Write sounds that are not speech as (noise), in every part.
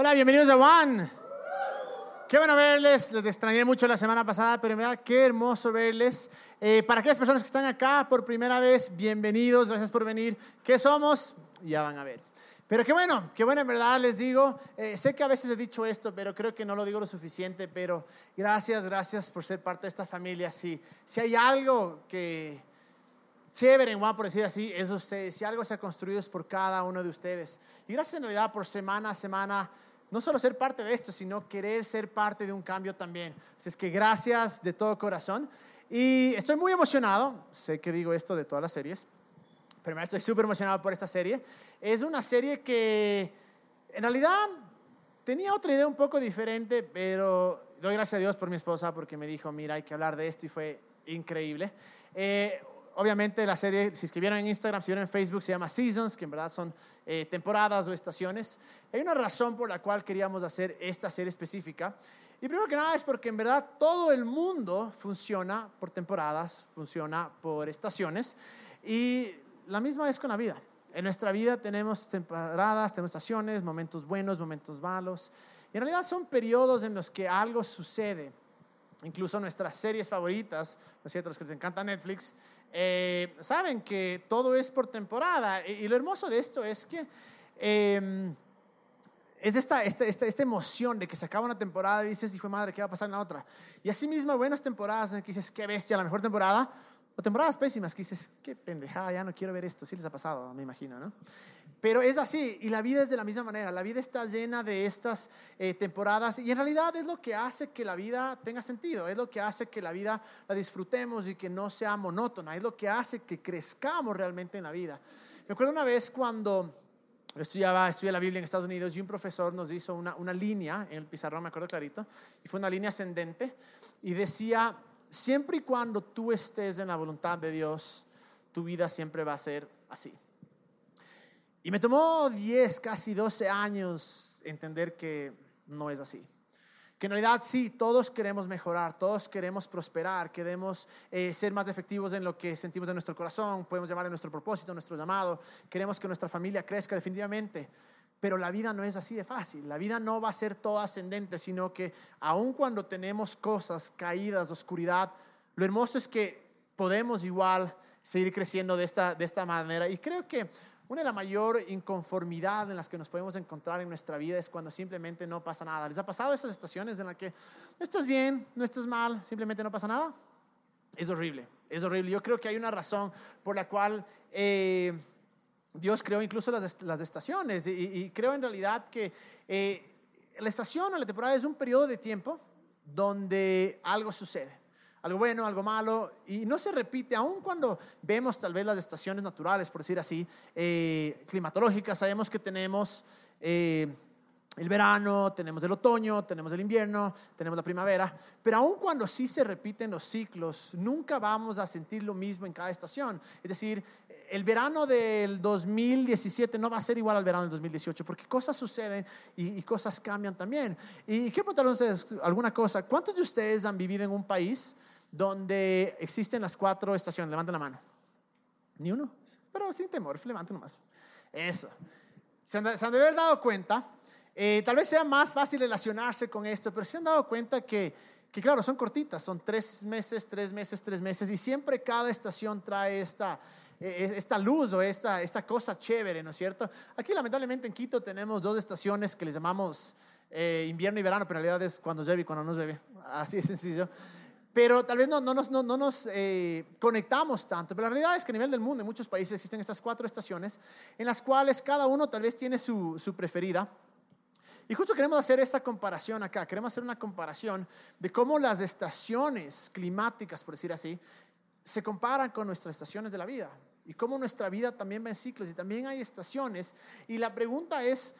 Hola, bienvenidos a One. Qué bueno verles, les extrañé mucho la semana pasada, pero verdad qué hermoso verles. Eh, para aquellas personas que están acá por primera vez, bienvenidos, gracias por venir. ¿Qué somos? Ya van a ver. Pero qué bueno, qué bueno en verdad les digo. Eh, sé que a veces he dicho esto, pero creo que no lo digo lo suficiente. Pero gracias, gracias por ser parte de esta familia. Si, si hay algo que chévere en One, por decir así, es ustedes. Si algo se ha construido es por cada uno de ustedes. Y gracias en realidad por semana a semana no solo ser parte de esto, sino querer ser parte de un cambio también. Así es que gracias de todo corazón. Y estoy muy emocionado, sé que digo esto de todas las series, pero estoy súper emocionado por esta serie. Es una serie que en realidad tenía otra idea un poco diferente, pero doy gracias a Dios por mi esposa porque me dijo, mira, hay que hablar de esto y fue increíble. Eh, obviamente la serie, si escribieron en Instagram, si vieron en Facebook, se llama Seasons, que en verdad son eh, temporadas o estaciones. Hay una razón por la cual queríamos hacer esta serie específica. Y primero que nada es porque en verdad todo el mundo funciona por temporadas, funciona por estaciones. Y la misma es con la vida. En nuestra vida tenemos temporadas, tenemos estaciones, momentos buenos, momentos malos. Y en realidad son periodos en los que algo sucede. Incluso nuestras series favoritas, ¿no es cierto? Los que les encanta Netflix, eh, saben que todo es por temporada. Y, lo hermoso de esto es que em, es esta, esta, esta, emoción de que se acaba una temporada y dices, hijo de madre, ¿qué va a pasar en la otra? Y así mismo buenas temporadas en que dices, qué bestia, la mejor temporada. O temporadas pésimas que dices, qué pendejada, ya no quiero ver esto. Sí les ha pasado, me imagino, ¿no? Pero es así, y la vida es de la misma manera. La vida está llena de estas eh, temporadas, y en realidad es lo que hace que la vida tenga sentido, es lo que hace que la vida la disfrutemos y que no sea monótona, es lo que hace que crezcamos realmente en la vida. Me acuerdo una vez cuando estudiaba, estudié la Biblia en Estados Unidos y un profesor nos hizo una, una línea en el pizarrón, me acuerdo clarito, y fue una línea ascendente, y decía, siempre y cuando tú estés en la voluntad de Dios, tu vida siempre va a ser así. Y me tomó 10, casi 12 años entender que no es así. Que en realidad sí, todos queremos mejorar, todos queremos prosperar, queremos eh, ser más efectivos en lo que sentimos de nuestro corazón, podemos llamar a nuestro propósito, nuestro llamado, queremos que nuestra familia crezca definitivamente. Pero la vida no es así de fácil, la vida no va a ser todo ascendente, sino que aun cuando tenemos cosas caídas, oscuridad, lo hermoso es que podemos igual seguir creciendo de esta, de esta manera. Y creo que una de las mayor inconformidad en las que nos podemos encontrar en nuestra vida es cuando simplemente no pasa nada. ¿Les ha pasado esas estaciones en las que no estás bien, no estás mal, simplemente no pasa nada? Es horrible, es horrible. Yo creo que hay una razón por la cual eh, Dios creó incluso las, las estaciones y, creo en realidad que eh, la estación o la temporada es un periodo de tiempo donde algo sucede algo bueno, algo malo, y no se repite, aun cuando vemos tal vez las estaciones naturales, por decir así, eh, climatológicas, sabemos que tenemos eh, el verano, tenemos el otoño, tenemos el invierno, tenemos la primavera, pero aun cuando sí se repiten los ciclos, nunca vamos a sentir lo mismo en cada estación. Es decir, el verano del 2017 no va a ser igual al verano del 2018, porque cosas suceden y, cosas cambian también. Y quiero preguntarles ustedes alguna cosa. ¿Cuántos de ustedes han vivido en un país donde existen las cuatro estaciones? Levanten la mano. ¿Ni uno? Pero sin temor, levanten nomás. Eso. Se han, de haber dado cuenta, eh, tal vez sea más fácil relacionarse con esto, pero se han dado cuenta que, que, claro, son cortitas, son tres meses, tres meses, tres meses, y siempre cada estación trae esta, eh, esta luz o esta, esta cosa chévere, ¿no es cierto? Aquí lamentablemente en Quito tenemos dos estaciones que les llamamos eh, invierno y verano, pero en realidad es cuando llueve y cuando no llueve, así de sencillo. Pero tal vez no, no nos, no, no nos eh, conectamos tanto, pero la realidad es que a nivel del mundo en muchos países existen estas cuatro estaciones en las cuales cada uno tal vez tiene su, su preferida. Y justo queremos hacer esta comparación acá, queremos hacer una comparación de cómo las estaciones climáticas, por decir así, se comparan con nuestras estaciones de la vida y cómo nuestra vida también va en ciclos y también hay estaciones. Y la pregunta es,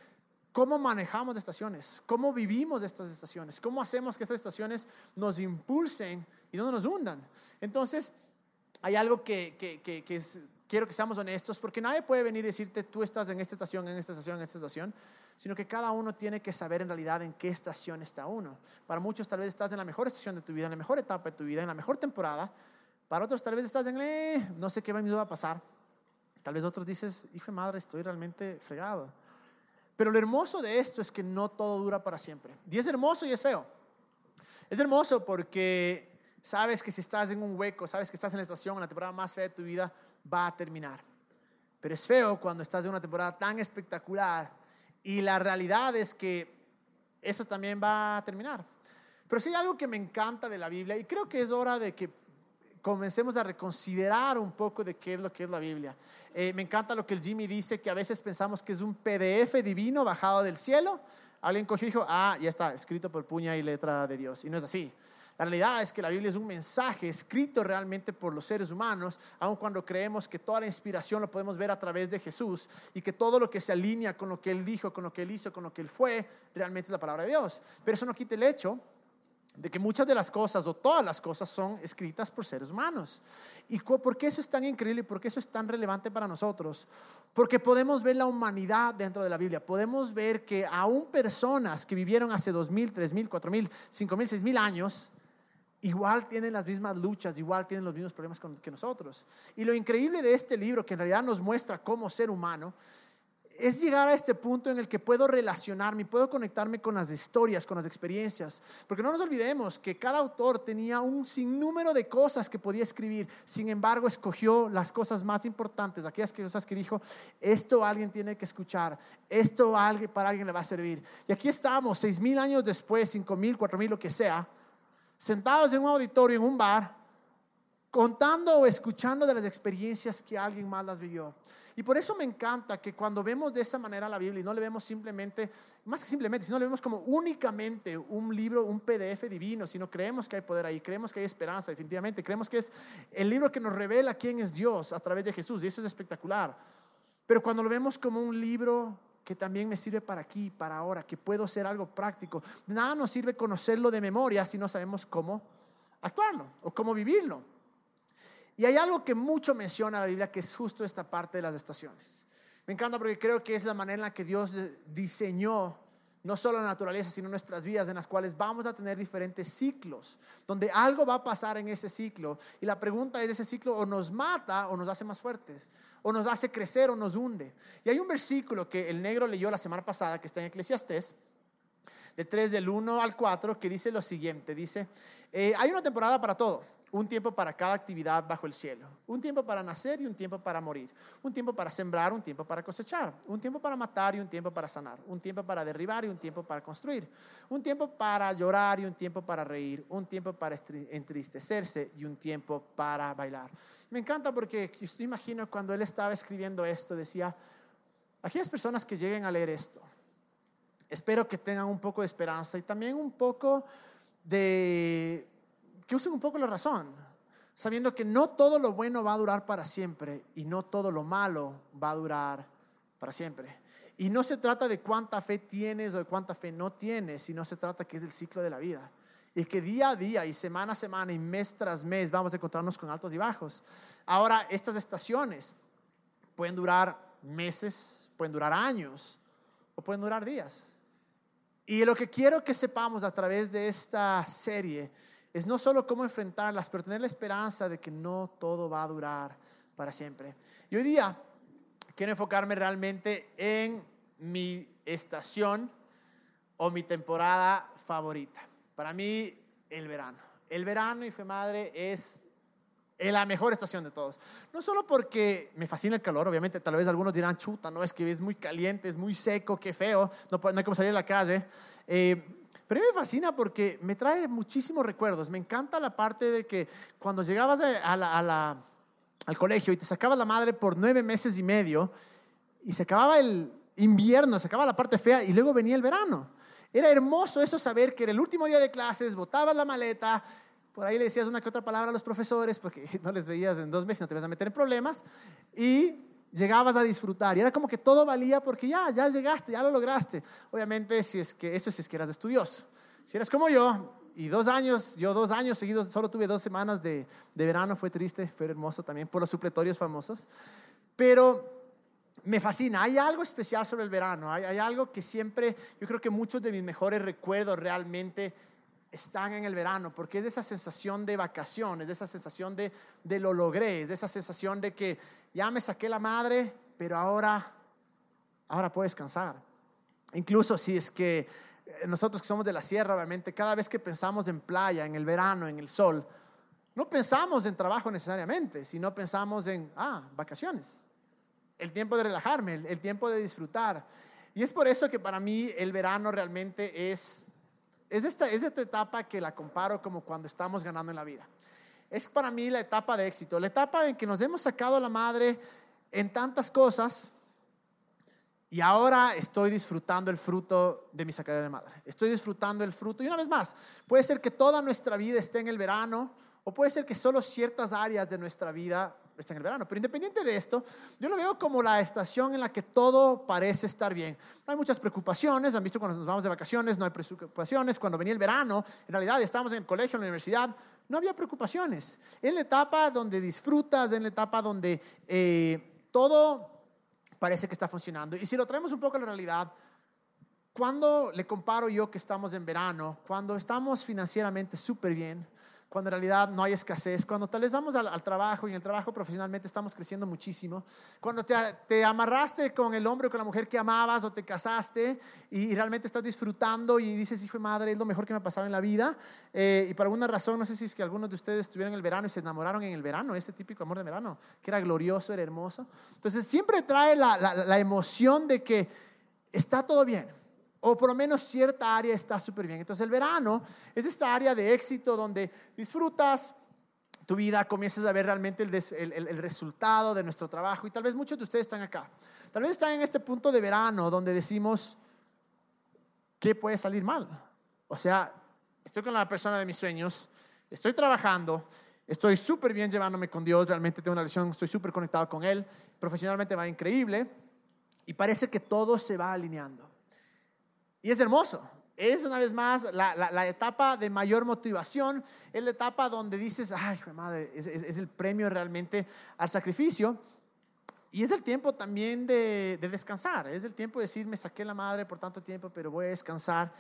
¿cómo manejamos estaciones? ¿Cómo vivimos estas estaciones? ¿Cómo hacemos que estas estaciones nos impulsen y no nos hundan? Entonces, hay algo que, que, que, es, quiero que seamos honestos, porque nadie puede venir y decirte, tú estás en esta estación, en esta estación, en esta estación, sino que cada uno tiene que saber en realidad en qué estación está uno. Para muchos tal vez estás en la mejor estación de tu vida, en la mejor etapa de tu vida, en la mejor temporada, para otros tal vez estás en, eh, no sé qué va a pasar. Tal vez otros dices, hijo de madre, estoy realmente fregado. Pero lo hermoso de esto es que no todo dura para siempre. Y es hermoso y es feo. Es hermoso porque sabes que si estás en un hueco, sabes que estás en la estación, en la temporada más fea de tu vida, va a terminar. Pero es feo cuando estás en una temporada tan espectacular y la realidad es que eso también va a terminar. Pero sí hay algo que me encanta de la Biblia y creo que es hora de que comencemos a reconsiderar un poco de qué es lo que es la Biblia. Eh, me encanta lo que el Jimmy dice, que a veces pensamos que es un PDF divino bajado del cielo. Alguien cogió y dijo, ah, ya está, escrito por puña y letra de Dios. Y no es así. La realidad es que la Biblia es un mensaje escrito realmente por los seres humanos, aun cuando creemos que toda la inspiración lo podemos ver a través de Jesús y que todo lo que se alinea con lo que Él dijo, con lo que Él hizo, con lo que Él fue, realmente es la palabra de Dios. Pero eso no quita el hecho de que muchas de las cosas o todas las cosas son escritas por seres humanos. ¿Y por qué eso es tan increíble? ¿Por qué eso es tan relevante para nosotros? Porque podemos ver la humanidad dentro de la Biblia. Podemos ver que aún personas que vivieron hace dos mil, tres mil, cuatro mil, cinco mil, seis mil años, igual tienen las mismas luchas, igual tienen los mismos problemas que nosotros. Y lo increíble de este libro, que en realidad nos muestra cómo ser humano, es llegar a este punto en el que puedo relacionarme, puedo conectarme con las historias, con las experiencias. Porque no nos olvidemos que cada autor tenía un sinnúmero de cosas que podía escribir. Sin embargo, escogió las cosas más importantes, aquellas cosas que dijo, esto alguien tiene que escuchar, esto para alguien le va a servir. Y aquí estamos, seis mil años después, cinco mil, cuatro mil, lo que sea sentados en un auditorio, en un bar, contando o escuchando de las experiencias que alguien más las vivió. Y por eso me encanta que cuando vemos de esa manera la Biblia y no le vemos simplemente, más que simplemente, sino le vemos como únicamente un libro, un PDF divino, sino creemos que hay poder ahí, creemos que hay esperanza, definitivamente, creemos que es el libro que nos revela quién es Dios a través de Jesús, y eso es espectacular. Pero cuando lo vemos como un libro que también me sirve para aquí, para ahora, que puedo ser algo práctico. Nada nos sirve conocerlo de memoria si no sabemos cómo actuarlo o cómo vivirlo. Y hay algo que mucho menciona la Biblia, que es justo esta parte de las estaciones. Me encanta porque creo que es la manera en la que Dios diseñó no solo la naturaleza, sino nuestras vidas, en las cuales vamos a tener diferentes ciclos, donde algo va a pasar en ese ciclo. Y la pregunta es, ese ciclo o nos mata o nos hace más fuertes, o nos hace crecer o nos hunde. Y hay un versículo que el negro leyó la semana pasada, que está en Eclesiastés, de 3 del 1 al 4, que dice lo siguiente, dice, eh, hay una temporada para todo un tiempo para cada actividad bajo el cielo, un tiempo para nacer y un tiempo para morir, un tiempo para sembrar, un tiempo para cosechar, un tiempo para matar y un tiempo para sanar, un tiempo para derribar y un tiempo para construir, un tiempo para llorar y un tiempo para reír, un tiempo para entristecerse y un tiempo para bailar. Me encanta porque yo imagino cuando él estaba escribiendo esto, decía, aquellas personas que lleguen a leer esto, espero que tengan un poco de esperanza y también un poco de que usen un poco la razón, sabiendo que no todo lo bueno va a durar para siempre y no todo lo malo va a durar para siempre. Y no se trata de cuánta fe tienes o de cuánta fe no tienes, sino se trata que es el ciclo de la vida. Y que día a día y semana a semana y mes tras mes vamos a encontrarnos con altos y bajos. Ahora, estas estaciones pueden durar meses, pueden durar años o pueden durar días. Y lo que quiero que sepamos a través de esta serie es no solo cómo enfrentarlas, pero tener la esperanza de que no todo va a durar para siempre. Y hoy día quiero enfocarme realmente en mi estación o mi temporada favorita. Para mí, el verano. El verano, y fue madre, es la mejor estación de todos. No solo porque me fascina el calor, obviamente, tal vez algunos dirán, chuta, no, es que es muy caliente, es muy seco, qué feo, no, no hay como salir a la calle. Eh, pero me fascina porque me trae muchísimos recuerdos. Me encanta la parte de que cuando llegabas al colegio y te sacabas la madre por nueve meses y medio y se acababa el invierno, se acababa la parte fea y luego venía el verano. Era hermoso eso saber que era el último día de clases, botabas la maleta, por ahí le decías una que otra palabra a los profesores porque (laughs) no les veías en dos meses, no te vas a meter en problemas y llegabas a disfrutar. Y era como que todo valía porque ya, ya llegaste, ya lo lograste. Obviamente, si es que eso si es que eras estudioso. Si eres como yo, y dos años, yo dos años seguidos, solo tuve dos semanas de, de verano, fue triste, fue hermoso también por los supletorios famosos. Pero me fascina. Hay algo especial sobre el verano. Hay, hay, algo que siempre, yo creo que muchos de mis mejores recuerdos realmente están en el verano, porque es de esa sensación de vacaciones, de esa sensación de, de lo logré, es de esa sensación de que ya me saqué la madre, pero ahora, ahora puedo descansar. Incluso si es que eh, nosotros que somos de la sierra, obviamente, cada vez que pensamos en playa, en el verano, en el sol, no pensamos en trabajo necesariamente, sino pensamos en, ah, vacaciones, el tiempo de relajarme, el, tiempo de disfrutar. Y es por eso que para mí el verano realmente es, es, esta, es esta etapa que la comparo como cuando estamos ganando en la vida. Es para mí la etapa de éxito, la etapa en que nos hemos sacado la madre en tantas cosas y ahora estoy disfrutando el fruto de mi sacadera de madre. Estoy disfrutando el fruto. Y una vez más, puede ser que toda nuestra vida esté en el verano o puede ser que solo ciertas áreas de nuestra vida estén en el verano. Pero independiente de esto, yo lo veo como la estación en la que todo parece estar bien. No hay muchas preocupaciones. Han visto cuando nos vamos de vacaciones, no hay preocupaciones. Cuando venía el verano, en realidad estábamos en el colegio, en la universidad, no había preocupaciones. Es la etapa donde disfrutas, es la etapa donde eh, todo parece que está funcionando. Y si lo traemos un poco a la realidad, cuando le comparo yo que estamos en verano, cuando estamos financieramente súper bien, cuando en realidad no hay escasez, cuando tal vez damos al, trabajo y en el trabajo profesionalmente estamos creciendo muchísimo, cuando te, amarraste con el hombre o con la mujer que amabas o te casaste y, realmente estás disfrutando y dices, hijo de madre, es lo mejor que me ha pasado en la vida. Eh, y por alguna razón, no sé si es que algunos de ustedes estuvieron en el verano y se enamoraron en el verano, este típico amor de verano, que era glorioso, era hermoso. Entonces siempre trae la emoción de que está todo bien o por lo menos cierta área está súper bien. Entonces el verano es esta área de éxito donde disfrutas tu vida, comienzas a ver realmente el, resultado de nuestro trabajo y tal vez muchos de ustedes están acá. Tal vez están en este punto de verano donde decimos, ¿qué puede salir mal? O sea, estoy con la persona de mis sueños, estoy trabajando, estoy súper bien llevándome con Dios, realmente tengo una relación, estoy súper conectado con Él, profesionalmente va increíble y parece que todo se va alineando. Y es hermoso. Es una vez más la, etapa de mayor motivación, es la etapa donde dices, ay, madre, es, el premio realmente al sacrificio. Y es el tiempo también de, descansar, es el tiempo de decir, me saqué la madre por tanto tiempo, pero voy a descansar.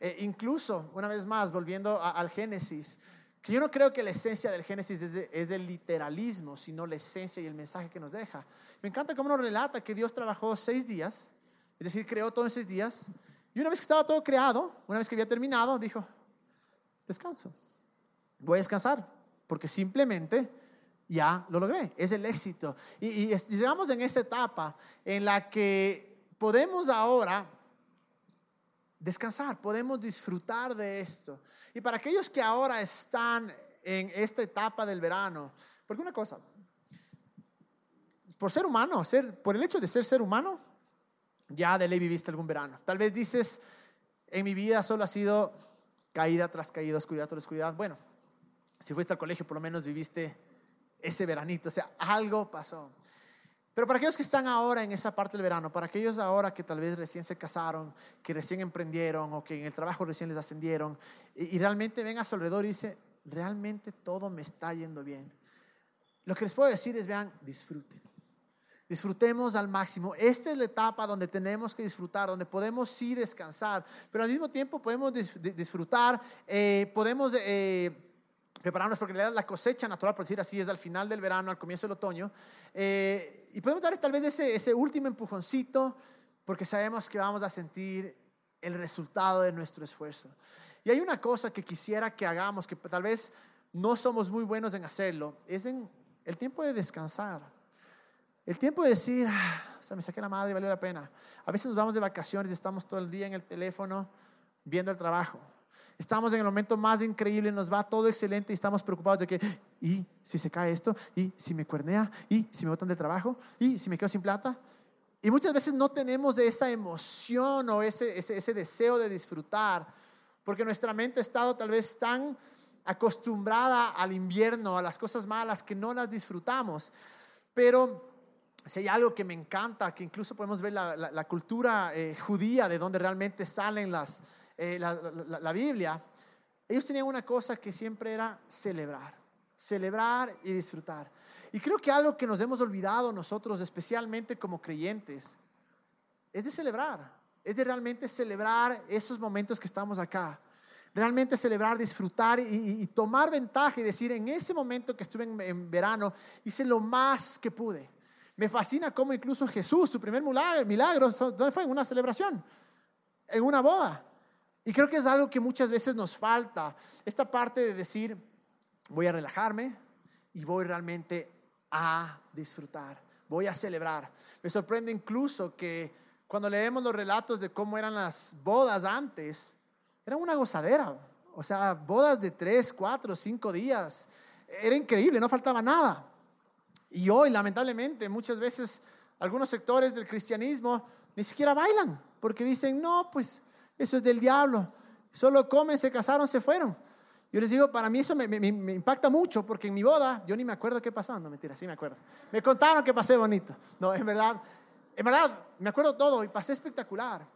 Eh, incluso, una vez más, volviendo al Génesis, que yo no creo que la esencia del Génesis es, es el literalismo, sino la esencia y el mensaje que nos deja. Me encanta cómo nos relata que Dios trabajó seis días, es decir, creó todos seis días, y una vez que estaba todo creado, una vez que había terminado, dijo, descanso. Voy a descansar, porque simplemente ya lo logré. Es el éxito. Y, y llegamos en esa etapa en la que podemos ahora descansar, podemos disfrutar de esto. Y para aquellos que ahora están en esta etapa del verano, porque una cosa, por ser humano, ser, por el hecho de ser ser humano, ya de ley viviste algún verano. Tal vez dices, en mi vida solo ha sido caída tras caída, oscuridad tras oscuridad. Bueno, si fuiste al colegio, por lo menos viviste ese veranito, o sea, algo pasó. Pero para aquellos que están ahora en esa parte del verano, para aquellos ahora que tal vez recién se casaron, que recién emprendieron o que en el trabajo recién les ascendieron y, realmente ven a su alrededor y dice, realmente todo me está yendo bien. Lo que les puedo decir es, vean, disfruten. Disfrutemos al máximo. Esta es la etapa donde tenemos que disfrutar, donde podemos sí descansar, pero al mismo tiempo podemos disfrutar, eh, podemos eh, prepararnos porque la cosecha natural, por decir así, es al final del verano, al comienzo del otoño, eh, y podemos dar tal vez ese, ese último empujoncito porque sabemos que vamos a sentir el resultado de nuestro esfuerzo. Y hay una cosa que quisiera que hagamos, que tal vez no somos muy buenos en hacerlo, es en el tiempo de descansar. El tiempo de decir, ah, o sea, me saqué la madre valió la pena. A veces nos vamos de vacaciones y estamos todo el día en el teléfono viendo el trabajo. Estamos en el momento más increíble, nos va todo excelente y estamos preocupados de que, ¿y si se cae esto? ¿Y si me cuernea? ¿Y si me botan del trabajo? ¿Y si me quedo sin plata? Y muchas veces no tenemos esa emoción o ese, ese, ese deseo de disfrutar, porque nuestra mente ha estado tal vez tan acostumbrada al invierno, a las cosas malas, que no las disfrutamos. Pero si hay algo que me encanta, que incluso podemos ver la, cultura eh, judía de donde realmente salen las, eh, la, Biblia, ellos tenían una cosa que siempre era celebrar, celebrar y disfrutar. Y creo que algo que nos hemos olvidado nosotros, especialmente como creyentes, es de celebrar, es de realmente celebrar esos momentos que estamos acá. Realmente celebrar, disfrutar y, tomar ventaja y decir, en ese momento que estuve en verano, hice lo más que pude me fascina cómo incluso Jesús, su primer milagro, ¿dónde fue? En una celebración. en una boda. Y creo que es algo que muchas veces nos falta, esta parte de decir, voy a relajarme y voy realmente a disfrutar, voy a celebrar. Me sorprende incluso que cuando leemos los relatos de cómo eran las bodas antes, era una gozadera. O sea, bodas de tres, cuatro, cinco días. Era increíble, no faltaba nada. Y hoy, lamentablemente, muchas veces algunos sectores del cristianismo ni siquiera bailan, porque dicen, no, pues eso es del diablo. Solo comen, se casaron, se fueron. Yo les digo, para mí eso me, impacta mucho, porque en mi boda yo ni me acuerdo qué pasó. No, mentira, sí me acuerdo. Me contaron que pasé bonito. No, en verdad, en verdad, me acuerdo todo y pasé espectacular.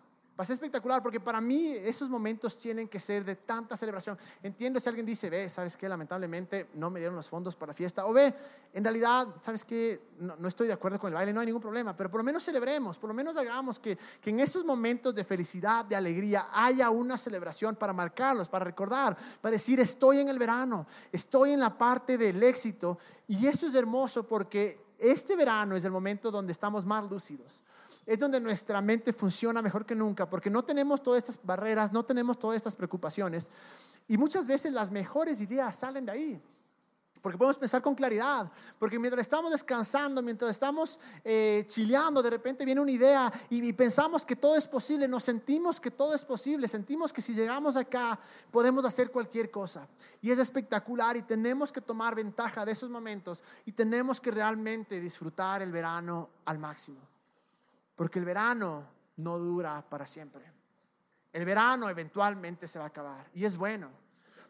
Pasé espectacular porque para mí esos momentos tienen que ser de tanta celebración. Entiendo si alguien dice, ve, ¿sabes qué? Lamentablemente no me dieron los fondos para la fiesta. O ve, en realidad, ¿sabes qué? No, estoy de acuerdo con el baile, no hay ningún problema. Pero por lo menos celebremos, por lo menos hagamos que, que en esos momentos de felicidad, de alegría, haya una celebración para marcarlos, para recordar, para decir, estoy en el verano, estoy en la parte del éxito. Y eso es hermoso porque este verano es el momento donde estamos más lúcidos es donde nuestra mente funciona mejor que nunca, porque no tenemos todas estas barreras, no tenemos todas estas preocupaciones. Y muchas veces las mejores ideas salen de ahí. Porque podemos pensar con claridad. Porque mientras estamos descansando, mientras estamos eh, chileando, de repente viene una idea y, y, pensamos que todo es posible. Nos sentimos que todo es posible. Sentimos que si llegamos acá podemos hacer cualquier cosa. Y es espectacular y tenemos que tomar ventaja de esos momentos y tenemos que realmente disfrutar el verano al máximo. Porque el verano no dura para siempre. El verano eventualmente se va a acabar. Y es bueno.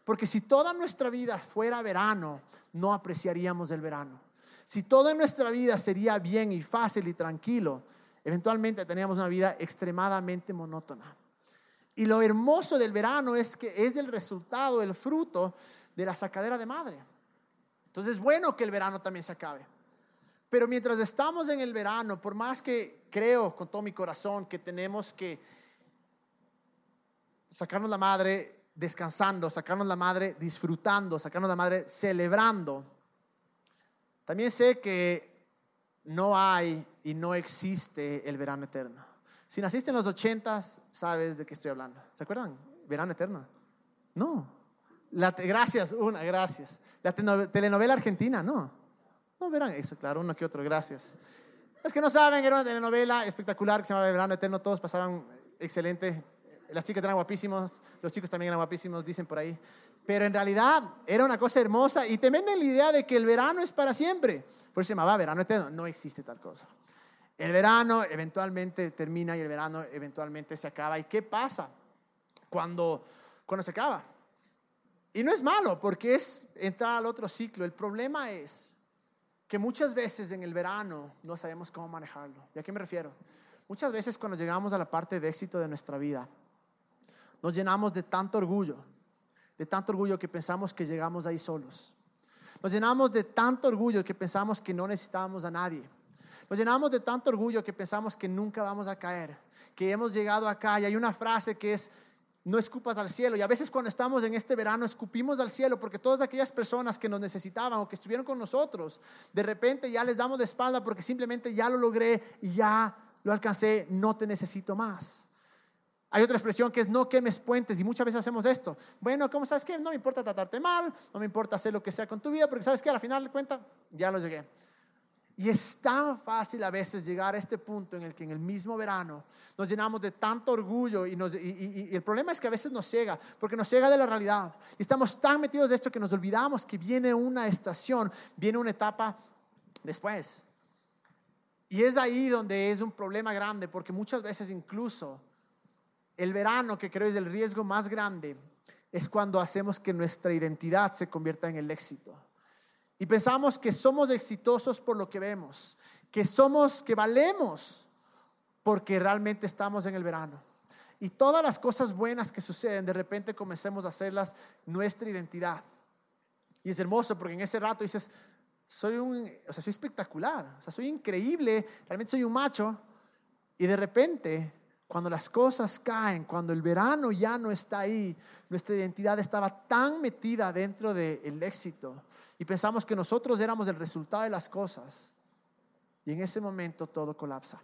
Porque si toda nuestra vida fuera verano, no apreciaríamos el verano. Si toda nuestra vida sería bien y fácil y tranquilo, eventualmente tendríamos una vida extremadamente monótona. Y lo hermoso del verano es que es el resultado, el fruto de la sacadera de madre. Entonces es bueno que el verano también se acabe. Pero mientras estamos en el verano, por más que creo con todo mi corazón que tenemos que sacarnos la madre descansando, sacarnos la madre disfrutando, sacarnos la madre celebrando, también sé que no hay y no existe el verano eterno. Si naciste en los ochentas, sabes de qué estoy hablando. ¿Se acuerdan? Verano eterno. No. Gracias, una, gracias. La telenovela argentina, no. No verán eso, claro, uno que otro, gracias. Es que no saben, era una telenovela espectacular que se llamaba Verano Eterno, todos pasaban excelente. Las chicas eran guapísimos, los chicos también eran guapísimos, dicen por ahí. Pero en realidad era una cosa hermosa y te venden la idea de que el verano es para siempre. Por eso se llamaba Verano Eterno. No existe tal cosa. El verano eventualmente termina y el verano eventualmente se acaba. ¿Y qué pasa cuando, cuando se acaba? Y no es malo porque es entrar al otro ciclo. El problema es que muchas veces en el verano no sabemos cómo manejarlo. ¿Y a qué me refiero? Muchas veces cuando llegamos a la parte de éxito de nuestra vida, nos llenamos de tanto orgullo, de tanto orgullo que pensamos que llegamos ahí solos. Nos llenamos de tanto orgullo que pensamos que no necesitábamos a nadie. Nos llenamos de tanto orgullo que pensamos que nunca vamos a caer, que hemos llegado acá y hay una frase que es, no escupas al cielo. Y a veces cuando estamos en este verano escupimos al cielo porque todas aquellas personas que nos necesitaban o que estuvieron con nosotros, de repente ya les damos de espalda porque simplemente ya lo logré y ya lo alcancé, no te necesito más. Hay otra expresión que es no quemes puentes y muchas veces hacemos esto. Bueno, ¿cómo sabes que No me importa tratarte mal, no me importa hacer lo que sea con tu vida porque sabes que al final de cuentas ya lo llegué. Y es tan fácil a veces llegar a este punto en el que en el mismo verano nos llenamos de tanto orgullo y, el problema es que a veces nos ciega, porque nos ciega de la realidad. Y estamos tan metidos de esto que nos olvidamos que viene una estación, viene una etapa después. Y es ahí donde es un problema grande, porque muchas veces incluso el verano, que creo es el riesgo más grande, es cuando hacemos que nuestra identidad se convierta en el éxito. Y pensamos que somos exitosos por lo que vemos, que somos, que valemos porque realmente estamos en el verano. Y todas las cosas buenas que suceden, de repente comencemos a hacerlas nuestra identidad. Y es hermoso porque en ese rato dices, soy un, o sea, soy espectacular, o sea, soy increíble, realmente soy un macho. Y de repente, cuando las cosas caen, cuando el verano ya no está ahí, nuestra identidad estaba tan metida dentro del éxito y pensamos que nosotros éramos el resultado de las cosas. Y en ese momento todo colapsa.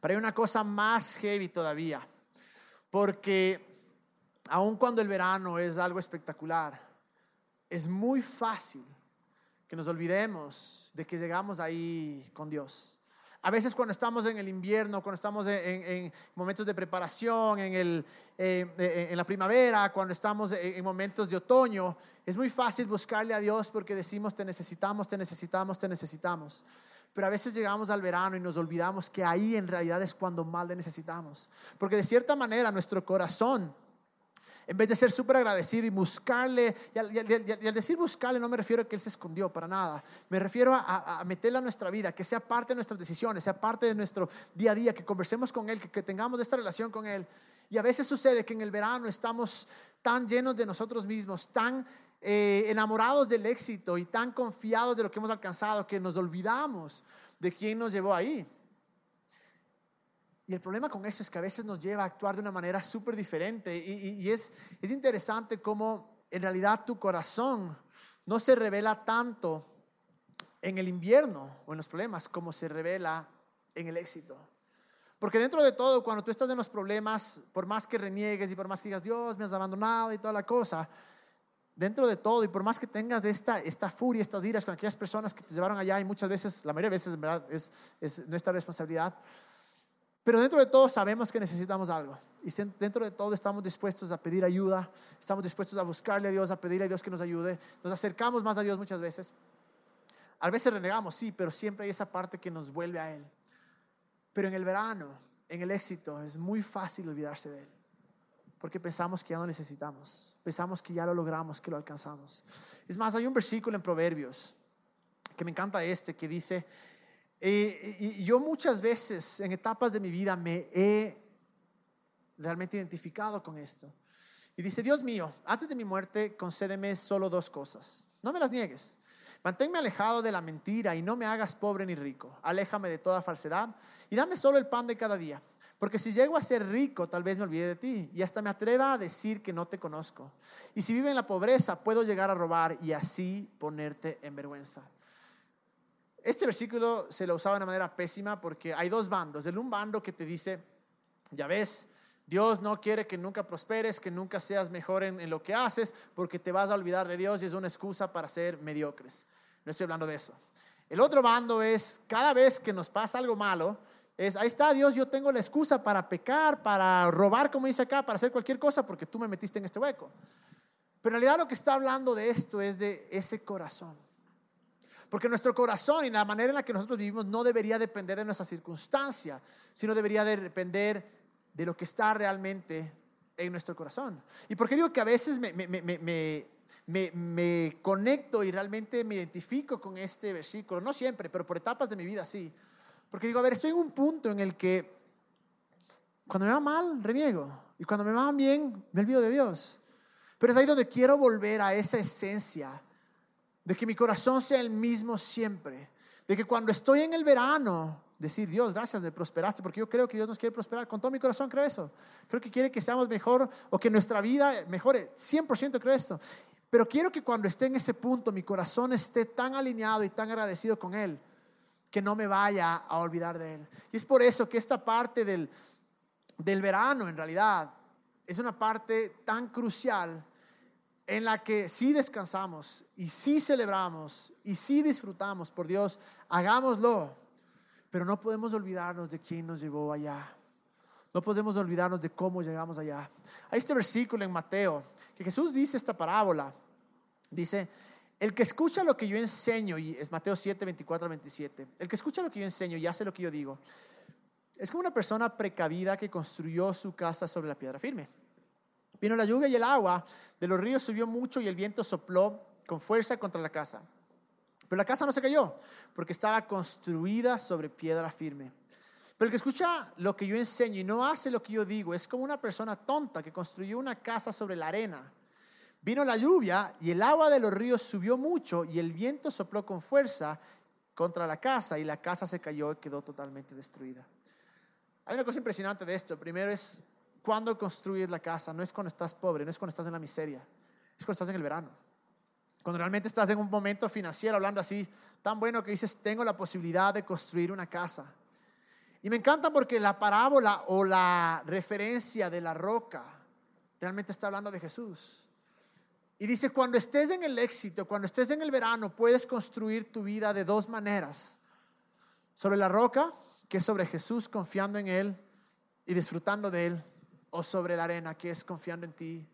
Pero hay una cosa más heavy todavía. porque aun cuando el verano es algo espectacular, es muy fácil que nos olvidemos de que llegamos ahí con Dios. A veces cuando estamos en el invierno, cuando estamos en, momentos de preparación, en, el, eh, eh, en la primavera, cuando estamos en momentos de otoño, es muy fácil buscarle a Dios porque decimos, te necesitamos, te necesitamos, te necesitamos. Pero a veces llegamos al verano y nos olvidamos que ahí en realidad es cuando más le necesitamos. Porque de cierta manera nuestro corazón en vez de ser súper agradecido y buscarle, y al, decir buscarle no me refiero a que Él se escondió para nada, me refiero a, a, meterle a nuestra vida, que sea parte de nuestras decisiones, sea parte de nuestro día a día, que conversemos con Él, que, tengamos esta relación con Él. Y a veces sucede que en el verano estamos tan llenos de nosotros mismos, tan eh, enamorados del éxito y tan confiados de lo que hemos alcanzado que nos olvidamos de quién nos llevó ahí. Y el problema con eso es que a veces nos lleva a actuar de una manera súper diferente. Y, es, es interesante cómo en realidad tu corazón no se revela tanto en el invierno o en los problemas como se revela en el éxito. Porque dentro de todo, cuando tú estás en los problemas, por más que reniegues y por más que digas, Dios, me has abandonado y toda la cosa, dentro de todo y por más que tengas esta, esta furia, estas iras con aquellas personas que te llevaron allá y muchas veces, la mayoría de veces, en verdad, es, es nuestra responsabilidad, pero dentro de todo sabemos que necesitamos algo. Y dentro de todo estamos dispuestos a pedir ayuda, estamos dispuestos a buscarle a Dios, a pedirle a Dios que nos ayude. Nos acercamos más a Dios muchas veces. A veces renegamos, sí, pero siempre hay esa parte que nos vuelve a Él. Pero en el verano, en el éxito, es muy fácil olvidarse de Él. Porque pensamos que ya no necesitamos. Pensamos que ya lo logramos, que lo alcanzamos. Es más, hay un versículo en Proverbios que me encanta este, que dice, y yo muchas veces en etapas de mi vida me he realmente identificado con esto. Y dice, Dios mío, antes de mi muerte, concédeme solo dos cosas. No me las niegues. Manténme alejado de la mentira y no me hagas pobre ni rico. Aléjame de toda falsedad y dame solo el pan de cada día. Porque si llego a ser rico, tal vez me olvide de ti y hasta me atreva a decir que no te conozco. Y si vive en la pobreza, puedo llegar a robar y así ponerte en vergüenza. Este versículo se lo usaba de una manera pésima porque hay dos bandos. El un bando que te dice, ya ves, Dios no quiere que nunca prosperes, que nunca seas mejor en, lo que haces, porque te vas a olvidar de Dios y es una excusa para ser mediocres. No estoy hablando de eso. El otro bando es, cada vez que nos pasa algo malo, es, ahí está Dios, yo tengo la excusa para pecar, para robar, como dice acá, para hacer cualquier cosa, porque tú me metiste en este hueco. Pero en realidad lo que está hablando de esto es de ese corazón. Porque nuestro corazón y la manera en la que nosotros vivimos no debería depender de nuestra circunstancia, sino debería de depender de lo que está realmente en nuestro corazón. ¿Y por qué digo que a veces me, me, me, me, conecto y realmente me identifico con este versículo? No siempre, pero por etapas de mi vida sí. Porque digo, a ver, estoy en un punto en el que cuando me va mal, reniego. Y cuando me va bien, me olvido de Dios. Pero es ahí donde quiero volver a esa esencia de que mi corazón sea el mismo siempre, de que cuando estoy en el verano, decir, Dios, gracias, me prosperaste, porque yo creo que Dios nos quiere prosperar, con todo mi corazón creo eso, creo que quiere que seamos mejor o que nuestra vida mejore, 100% creo esto, pero quiero que cuando esté en ese punto mi corazón esté tan alineado y tan agradecido con Él, que no me vaya a olvidar de Él. Y es por eso que esta parte del, del verano, en realidad, es una parte tan crucial en la que sí descansamos y sí celebramos y sí disfrutamos por Dios, hagámoslo. Pero no podemos olvidarnos de quién nos llevó allá. No podemos olvidarnos de cómo llegamos allá. Hay este versículo en Mateo, que Jesús dice esta parábola. Dice, el que escucha lo que yo enseño, y es Mateo 7, 24 27, el que escucha lo que yo enseño y hace lo que yo digo, es como una persona precavida que construyó su casa sobre la piedra firme. Vino la lluvia y el agua de los ríos subió mucho y el viento sopló con fuerza contra la casa. Pero la casa no se cayó porque estaba construida sobre piedra firme. Pero el que escucha lo que yo enseño y no hace lo que yo digo es como una persona tonta que construyó una casa sobre la arena. Vino la lluvia y el agua de los ríos subió mucho y el viento sopló con fuerza contra la casa y la casa se cayó y quedó totalmente destruida. Hay una cosa impresionante de esto. Primero es cuando construir la casa. No es cuando estás pobre, no es cuando estás en la miseria, es cuando estás en el verano. Cuando realmente estás en un momento financiero hablando así, tan bueno que dices, tengo la posibilidad de construir una casa. Y me encanta porque la parábola o la referencia de la roca realmente está hablando de Jesús. Y dice, cuando estés en el éxito, cuando estés en el verano, puedes construir tu vida de dos maneras. Sobre la roca, que es sobre Jesús, confiando en Él y disfrutando de Él, o sobre la arena, que es confiando en ti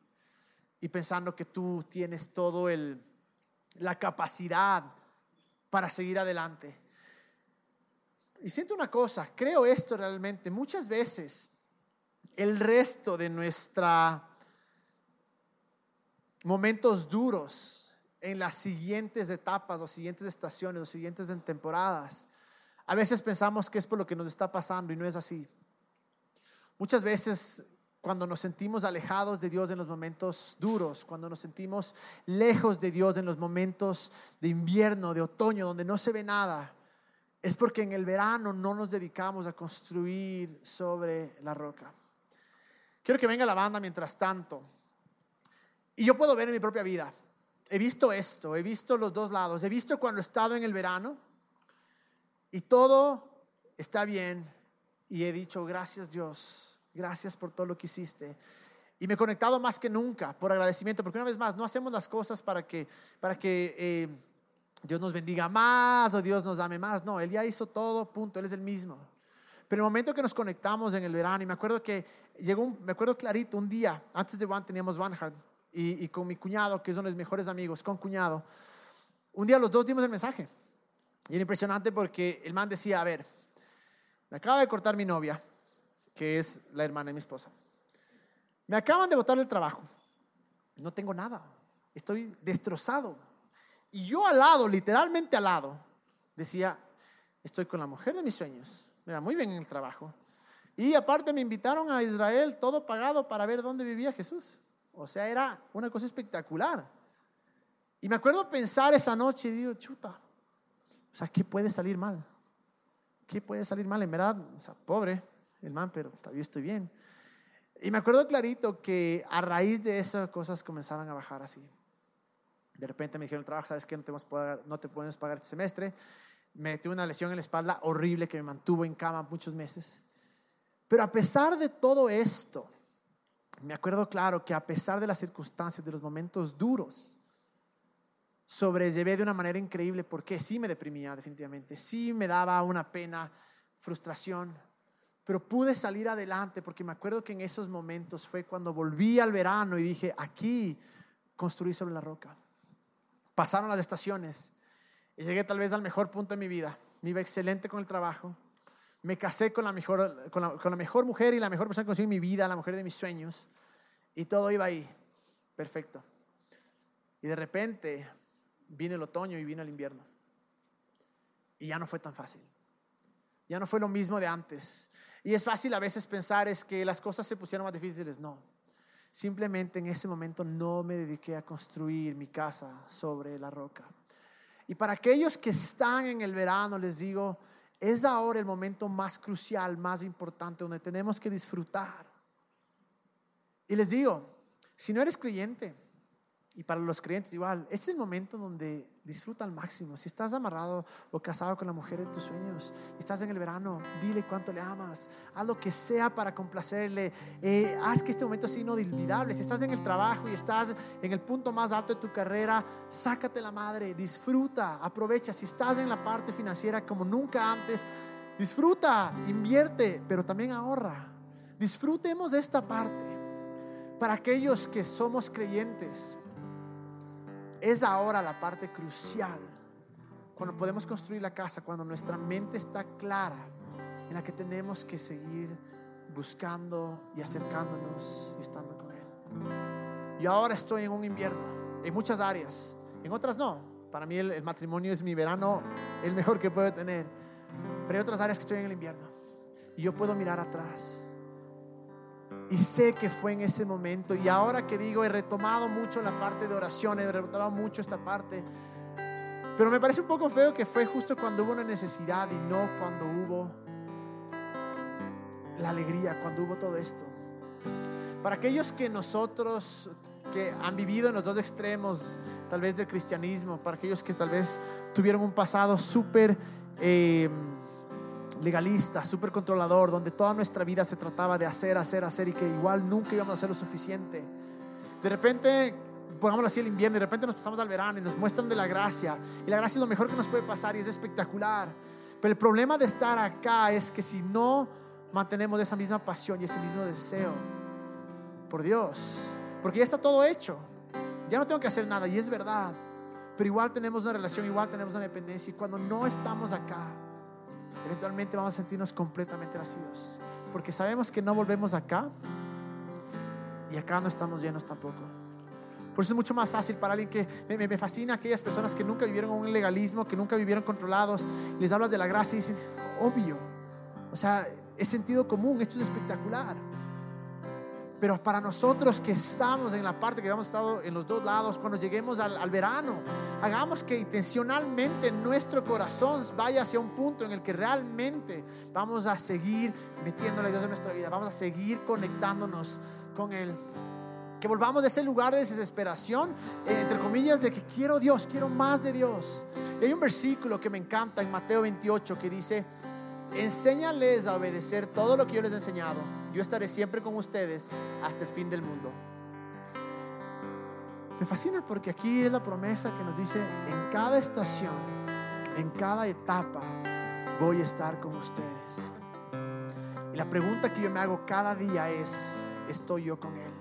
y pensando que tú tienes todo el la capacidad para seguir adelante. Y siento una cosa, creo esto realmente, muchas veces el resto de nuestra momentos duros en las siguientes etapas, los siguientes estaciones, los siguientes temporadas, a veces pensamos que es por lo que nos está pasando y no es así. Muchas veces cuando nos sentimos alejados de Dios en los momentos duros, cuando nos sentimos lejos de Dios en los momentos de invierno, de otoño, donde no se ve nada, es porque en el verano no nos dedicamos a construir sobre la roca. Quiero que venga la banda mientras tanto. Y yo puedo ver en mi propia vida. He visto esto, he visto los dos lados. He visto cuando he estado en el verano y todo está bien y he dicho, gracias Dios, gracias por todo lo que hiciste. Y me he conectado más que nunca por agradecimiento, porque una vez más, no hacemos las cosas para que, para que eh, Dios nos bendiga más o Dios nos ame más. No, Él ya hizo todo, punto, Él es el mismo. Pero el momento que nos conectamos en el verano, y me acuerdo que llegó, me acuerdo clarito, un día, antes de One teníamos One Heart, y, y, con mi cuñado, que de mis mejores amigos, con cuñado, un día los dos dimos el mensaje. Y era impresionante porque el man decía, a ver, me acaba de cortar mi novia, que es la hermana de mi esposa. Me acaban de botar el trabajo. No tengo nada. Estoy destrozado. Y yo al lado, literalmente al lado, decía, estoy con la mujer de mis sueños. Me va muy bien en el trabajo. Y aparte me invitaron a Israel, todo pagado para ver dónde vivía Jesús. O sea, era una cosa espectacular. Y me acuerdo pensar esa noche y digo, chuta, o sea, ¿qué puede salir mal? ¿Qué puede salir mal? En verdad, pobre el man, pero todavía estoy bien. Y me acuerdo clarito que a raíz de esas cosas comenzaron a bajar así. De repente me dijeron trabajo, sabes que no te, pagar, no te podemos pagar este semestre. Me tuve una lesión en la espalda horrible que me mantuvo en cama muchos meses. Pero a pesar de todo esto, me acuerdo claro que a pesar de las circunstancias, de los momentos duros, sobrellevé de una manera increíble porque sí me deprimía definitivamente, sí me daba una pena, frustración, pero pude salir adelante porque me acuerdo que en esos momentos fue cuando volví al verano y dije, aquí construí sobre la roca. Pasaron las estaciones y llegué tal vez al mejor punto de mi vida. Me iba excelente con el trabajo. Me casé con la mejor, con la, mejor mujer y la mejor persona que conocí en mi vida, la mujer de mis sueños. Y todo iba ahí. Perfecto. Y de repente vino el otoño y vino el invierno. Y ya no fue tan fácil. Ya no fue lo mismo de antes. Y es fácil a veces pensar es que las cosas se pusieron más difíciles. No. Simplemente en ese momento no me dediqué a construir mi casa sobre la roca. Y para aquellos que están en el verano, les digo, es ahora el momento más crucial, más importante, donde tenemos que disfrutar. Y les digo, si no eres creyente, y para los creyentes igual, es el momento donde disfruta al máximo. Si estás amarrado o casado con la mujer de tus sueños, estás en el verano, dile cuánto le amas, haz lo que sea para complacerle, eh, haz que este momento sea inolvidable. Si estás en el trabajo y estás en el punto más alto de tu carrera, sácate la madre, disfruta, aprovecha. Si estás en la parte financiera como nunca antes, disfruta, invierte, pero también ahorra. Disfrutemos de esta parte. Para aquellos que somos creyentes, es ahora la parte crucial. Cuando podemos construir la casa, cuando nuestra mente está clara en la que tenemos que seguir buscando y acercándonos y estando con Él. Y ahora estoy en un invierno, en muchas áreas, en otras no. Para mí el, matrimonio es mi verano, el mejor que puedo tener. Pero hay otras áreas que estoy en el invierno. Y yo puedo mirar atrás y sé que fue en ese momento. Y ahora que digo, he retomado mucho la parte de oración, he retomado mucho esta parte. Pero me parece un poco feo que fue justo cuando hubo una necesidad y no cuando hubo la alegría, cuando hubo todo esto. Para aquellos que nosotros que han vivido en los dos extremos, tal vez del cristianismo, para aquellos que tal vez tuvieron un pasado súper... Eh, legalista, súper controlador, donde toda nuestra vida se trataba de hacer, hacer, hacer y que igual nunca íbamos a hacer lo suficiente. De repente, pongámoslo así el invierno, de repente nos pasamos al verano y nos muestran de la gracia. Y la gracia es lo mejor que nos puede pasar y es espectacular. Pero el problema de estar acá es que si no mantenemos esa misma pasión y ese mismo deseo por Dios, porque ya está todo hecho, ya no tengo que hacer nada y es verdad, pero igual tenemos una relación, igual tenemos una dependencia y cuando no estamos acá, eventualmente vamos a sentirnos completamente vacíos, porque sabemos que no volvemos acá y acá no estamos llenos tampoco. Por eso es mucho más fácil para alguien que me, me, fascina aquellas personas que nunca vivieron un legalismo, que nunca vivieron controlados. Les hablas de la gracia y dicen, obvio. O sea, es sentido común, esto es espectacular. Pero para nosotros que estamos en la parte que hemos estado en los dos lados, cuando lleguemos al, verano, hagamos que intencionalmente nuestro corazón vaya hacia un punto en el que realmente vamos a seguir metiéndole a Dios en nuestra vida, vamos a seguir conectándonos con Él. Que volvamos de ese lugar de desesperación, eh, entre comillas, de que quiero Dios, quiero más de Dios. Y hay un versículo que me encanta en Mateo 28 que dice, enséñales a obedecer todo lo que yo les he enseñado. Yo estaré siempre con ustedes hasta el fin del mundo. Me fascina porque aquí es la promesa que nos dice, en cada estación, en cada etapa, voy a estar con ustedes. Y la pregunta que yo me hago cada día es, ¿estoy yo con Él?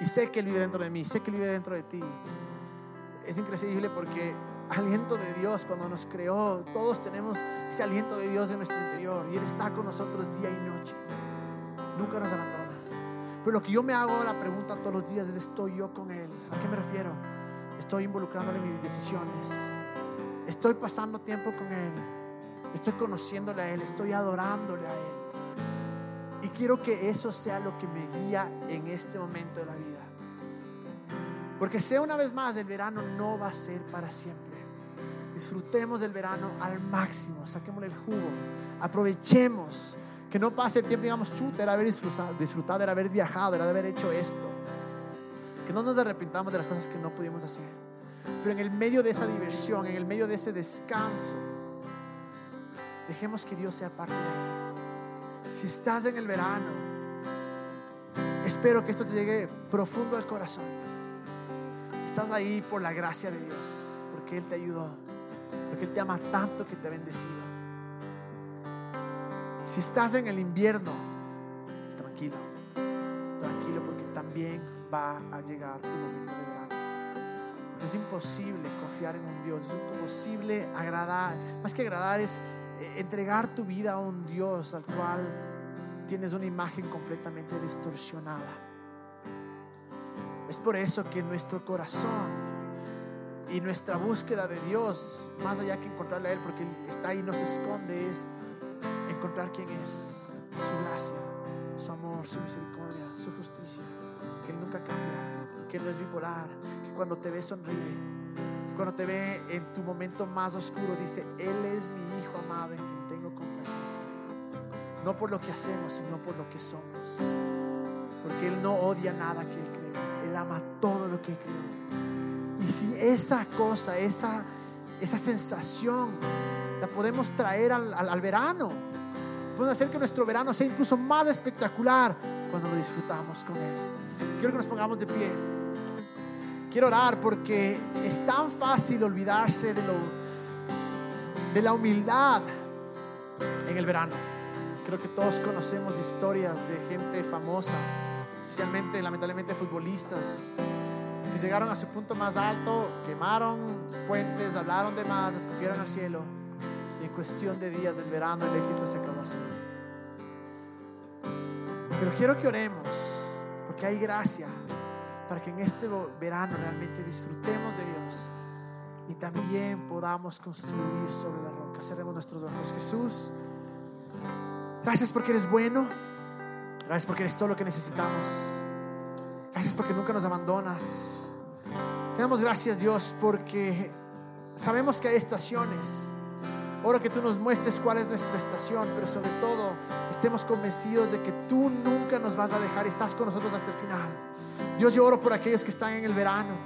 Y sé que Él vive dentro de mí, sé que Él vive dentro de ti. Es increíble porque aliento de Dios cuando nos creó. Todos tenemos ese aliento de Dios en nuestro interior y Él está con nosotros día y noche. Nunca nos abandona. Pero lo que yo me hago la pregunta todos los días es, ¿estoy yo con Él? ¿A qué me refiero? Estoy involucrándole en mis decisiones. Estoy pasando tiempo con Él. Estoy conociéndole a Él. Estoy adorándole a Él. Y quiero que eso sea lo que me guía en este momento de la vida. Porque sea una vez más, el verano no va a ser para siempre. Disfrutemos del verano al máximo, saquémosle el jugo, aprovechemos, que no pase el tiempo, digamos, chuta, era haber disfrutado, era haber viajado, era haber hecho esto. Que no nos arrepintamos de las cosas que no pudimos hacer. Pero en el medio de esa diversión, en el medio de ese descanso, dejemos que Dios sea parte de ahí. Si estás en el verano, espero que esto te llegue profundo al corazón. Estás ahí por la gracia de Dios, porque Él te ayudó porque Él te ama tanto que te ha bendecido. Si estás en el invierno, tranquilo, tranquilo porque también va a llegar tu momento de verano. Es imposible confiar en un Dios, es imposible agradar, más que agradar es eh, entregar tu vida a un Dios al cual tienes una imagen completamente distorsionada. Es por eso que nuestro corazón y nuestra búsqueda de Dios, más allá que encontrarle a Él, porque está ahí, no se esconde, es encontrar quién es, su gracia, su amor, su misericordia, su justicia, que Él nunca cambia, que Él no es bipolar, que cuando te ve sonríe, cuando te ve en tu momento más oscuro dice, Él es mi Hijo amado en quien tengo complacencia. No por lo que hacemos, sino por lo que somos. Porque Él no odia nada que Él cree, Él ama todo lo que Él creó. Si esa cosa, esa, esa sensación, la podemos traer al, al, verano, podemos hacer que nuestro verano sea incluso más espectacular cuando lo disfrutamos con Él. Quiero que nos pongamos de pie. Quiero orar porque es tan fácil olvidarse de, lo, de la humildad en el verano. Creo que todos conocemos historias de gente famosa, especialmente lamentablemente futbolistas, llegaron a su punto más alto, quemaron puentes, hablaron de más, escupieron al cielo. Y en cuestión de días del verano el éxito se acabó así. Pero quiero que oremos, porque hay gracia para que en este verano realmente disfrutemos de Dios y también podamos construir sobre la roca. Cerremos nuestros ojos. Jesús, gracias porque eres bueno. Gracias porque eres todo lo que necesitamos. Gracias porque nunca nos abandonas. Te damos gracias Dios porque sabemos que hay estaciones. Ahora que tú nos muestres cuál es nuestra estación, pero sobre todo estemos convencidos de que tú nunca nos vas a dejar y estás con nosotros hasta el final. Dios, yo oro por aquellos que están en el verano.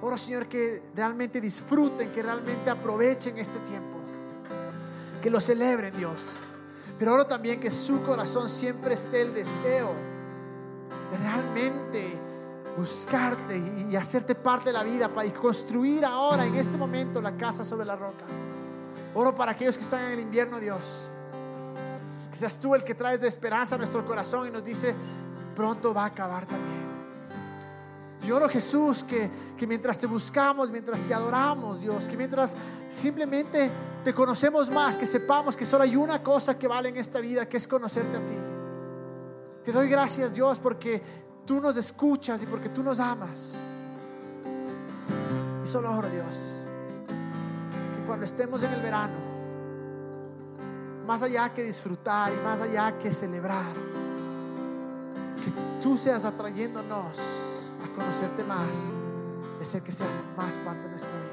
Oro, Señor, que realmente disfruten, que realmente aprovechen este tiempo. Que lo celebren, Dios. Pero oro también que su corazón siempre esté el deseo de realmente buscarte y hacerte parte de la vida para construir ahora en este momento la casa sobre la roca. Oro para aquellos que están en el invierno, Dios. Que seas tú el que traes de esperanza a nuestro corazón y nos dice, pronto va a acabar también. Y oro Jesús que, que mientras te buscamos, mientras te adoramos, Dios, que mientras simplemente te conocemos más, que sepamos que solo hay una cosa que vale en esta vida, que es conocerte a ti. Te doy gracias, Dios, porque tú nos escuchas y porque tú nos amas. Y solo oro, Dios, que cuando estemos en el verano, más allá que disfrutar y más allá que celebrar, que tú seas atrayéndonos a conocerte más, es el que seas más parte de nuestra vida.